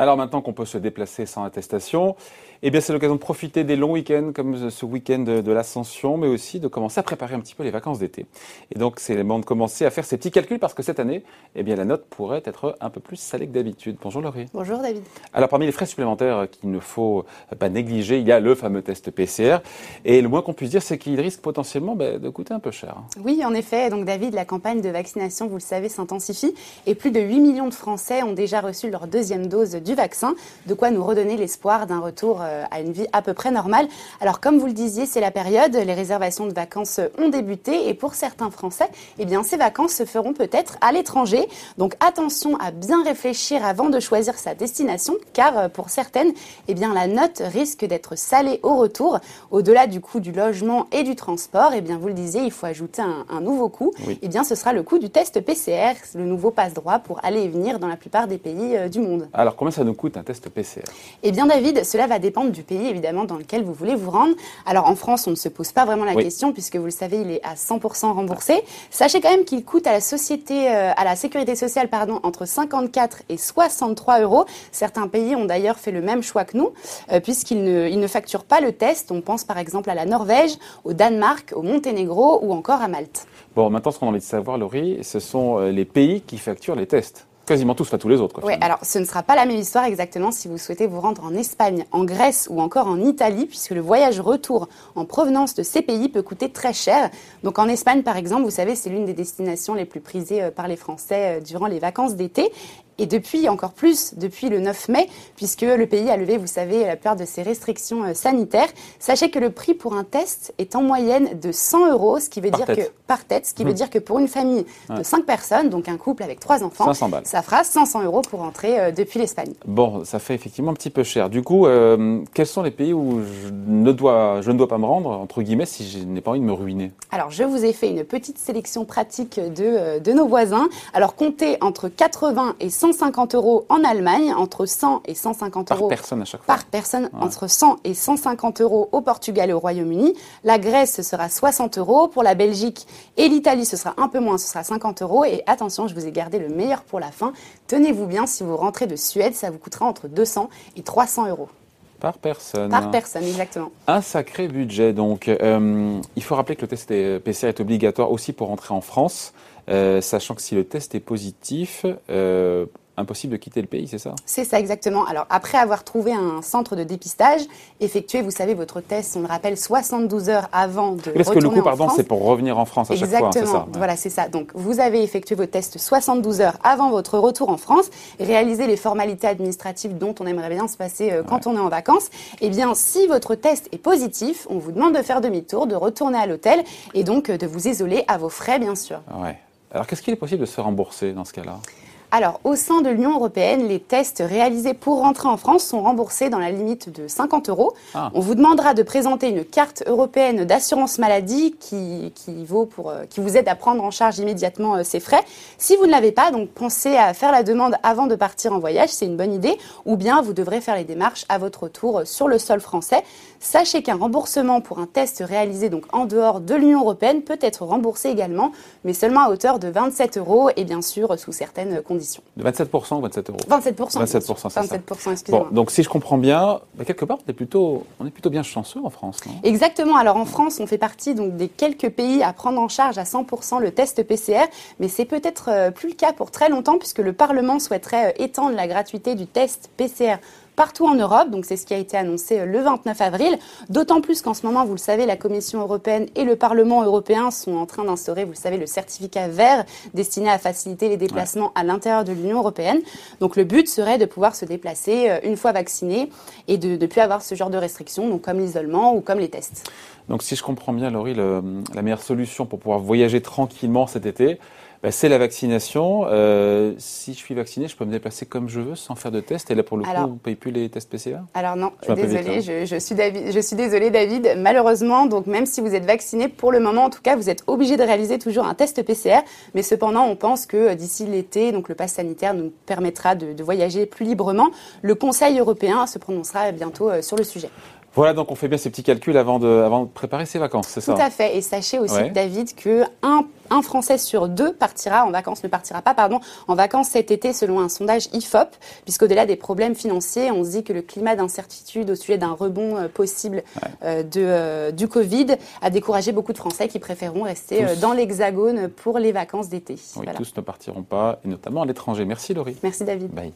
Alors maintenant qu'on peut se déplacer sans attestation, eh bien c'est l'occasion de profiter des longs week-ends comme ce week-end de, l'Ascension, mais aussi de commencer à préparer un petit peu les vacances d'été. Et donc c'est le moment de commencer à faire ces petits calculs parce que cette année, eh bien la note pourrait être un peu plus salée que d'habitude. Bonjour Laurie. Bonjour David. Alors parmi les frais supplémentaires qu'il ne faut pas négliger, il y a le fameux test PCR. Et le moins qu'on puisse dire, c'est qu'il risque potentiellement ben, de coûter un peu cher. Oui, en effet. Donc David, la campagne de vaccination, vous le savez, s'intensifie et plus de 8 millions de Français ont déjà reçu leur deuxième dose du vaccin, de quoi nous redonner l'espoir d'un retour euh, à une vie à peu près normale. Alors comme vous le disiez, c'est la période, les réservations de vacances ont débuté et pour certains Français, eh bien ces vacances se feront peut-être à l'étranger. Donc attention à bien réfléchir avant de choisir sa destination car euh, pour certaines, eh bien la note risque d'être salée au retour. Au-delà du coût du logement et du transport, eh bien vous le disiez, il faut ajouter un, nouveau coût. Eh bien ce sera le coût du test PCR, le nouveau passe-droit pour aller et venir dans la plupart des pays euh, du monde. Alors comment ça nous coûte un test PCR Eh bien, David, cela va dépendre du pays, évidemment, dans lequel vous voulez vous rendre. Alors, en France, on ne se pose pas vraiment la question, puisque vous le savez, il est à 100% remboursé. Sachez quand même qu'il coûte à la société, euh, à la sécurité sociale, pardon, entre 54 et 63 euros. Certains pays ont d'ailleurs fait le même choix que nous, euh, puisqu'ils ne, ne facturent pas le test. On pense par exemple à la Norvège, au Danemark, au Monténégro ou encore à Malte. Bon, maintenant, ce qu'on a envie de savoir, Laurie, ce sont euh, les pays qui facturent les tests. Quasiment tous, pas tous les autres. Oui, alors ce ne sera pas la même histoire exactement si vous souhaitez vous rendre en Espagne, en Grèce ou encore en Italie, puisque le voyage retour en provenance de ces pays peut coûter très cher. Donc en Espagne, par exemple, vous savez, c'est l'une des destinations les plus prisées euh, par les Français euh, durant les vacances d'été. Et depuis, encore plus, depuis le 9 mai, puisque le pays a levé, vous savez, la plupart de ses restrictions euh, sanitaires, sachez que le prix pour un test est en moyenne de 100 euros, ce qui veut dire que par tête, ce qui veut mmh. dire que pour une famille de 5 personnes, donc un couple avec 3 enfants, ça fera 500 euros pour entrer euh, depuis l'Espagne. Bon, ça fait effectivement un petit peu cher. Du coup, euh, quels sont les pays où je ne, dois, je ne dois pas me rendre, entre guillemets, si je n'ai pas envie de me ruiner? Alors, je vous ai fait une petite sélection pratique de, de nos voisins. Alors, comptez entre 80 et 100 150 euros en Allemagne, entre 100 et 150 euros. Par personne à chaque fois. Par personne, entre 100 et 150 euros au Portugal et au Royaume-Uni. La Grèce, ce sera 60 euros. Pour la Belgique et l'Italie, ce sera un peu moins, ce sera 50 euros. Et attention, je vous ai gardé le meilleur pour la fin. Tenez-vous bien, si vous rentrez de Suède, ça vous coûtera entre 200 et 300 euros. Par personne. Par personne, exactement. Un sacré budget. Donc, euh, il faut rappeler que le test PCR est obligatoire aussi pour rentrer en France, euh, sachant que si le test est positif, euh, impossible de quitter le pays, c'est ça? C'est ça exactement. Alors après avoir trouvé un centre de dépistage, effectué, vous savez, votre test, on le rappelle, 72 heures avant de Est-ce que le coup, pardon, c'est pour revenir en France à chaque fois, c'est ça Voilà, c'est ça. Donc vous avez effectué vos tests 72 heures avant votre retour en France, réalisé les formalités administratives dont on aimerait bien se passer euh, quand on est en vacances. Eh bien, si votre test est positif, on vous demande de faire demi-tour, de retourner à l'hôtel et donc euh, de vous isoler à vos frais, bien sûr. Ouais. Alors qu'est-ce qu'il est possible de se rembourser dans ce cas-là? Alors, au sein de l'Union européenne, les tests réalisés pour rentrer en France sont remboursés dans la limite de 50 euros. Ah. On vous demandera de présenter une carte européenne d'assurance maladie qui, vaut pour, euh, qui vous aide à prendre en charge immédiatement euh, ces frais. Si vous ne l'avez pas, donc pensez à faire la demande avant de partir en voyage, c'est une bonne idée, ou bien vous devrez faire les démarches à votre retour sur le sol français. Sachez qu'un remboursement pour un test réalisé donc en dehors de l'Union européenne peut être remboursé également, mais seulement à hauteur de 27 euros et bien sûr sous certaines conditions. De 27% ou 27 euros 27%. 27%, c'est 27%, excusez-moi. Bon, donc si je comprends bien, bah, quelque part, on est, plutôt, on est plutôt bien chanceux en France, non? Exactement. Alors en France, on fait partie donc, des quelques pays à prendre en charge à 100% le test PCR, mais c'est peut-être euh, plus le cas pour très longtemps puisque le Parlement souhaiterait euh, étendre la gratuité du test PCR partout en Europe. Donc c'est ce qui a été annoncé euh, le 29 avril. D'autant plus qu'en ce moment, vous le savez, la Commission européenne et le Parlement européen sont en train d'instaurer, vous le savez, le certificat vert destiné à faciliter les déplacements à l'intérieur de l'Union européenne. Donc le but serait de pouvoir se déplacer euh, une fois vacciné et de ne plus avoir ce genre de restrictions, donc comme l'isolement ou comme les tests. Donc si je comprends bien, Laurie, la meilleure solution pour pouvoir voyager tranquillement cet été, bah, c'est la vaccination. Euh, si je suis vacciné, je peux me déplacer comme je veux sans faire de test. Et là, pour le coup, on ne paye plus les tests PCR Alors non, désolé, je, je, suis David, je suis désolée, David. Malheureusement, donc même si vous êtes vacciné, pour le moment, en tout cas, vous êtes obligé de réaliser toujours un test PCR. Mais cependant, on pense que euh, d'ici l'été, donc le pass sanitaire nous permettra de, de voyager plus librement. Le Conseil européen se prononcera bientôt euh, sur le sujet. Voilà, donc on fait bien ces petits calculs avant de, avant de préparer ses vacances, c'est ça Tout à fait. Et sachez aussi, David, que un, un, Français sur deux partira en vacances, ne partira pas, pardon, en vacances cet été selon un sondage IFOP, puisqu'au-delà des problèmes financiers, on se dit que le climat d'incertitude au sujet d'un rebond euh, possible euh, de, euh, du Covid a découragé beaucoup de Français qui préféreront rester dans l'Hexagone pour les vacances d'été. Oui, tous ne partiront pas, et notamment à l'étranger. Merci Laurie. Merci David. Bye.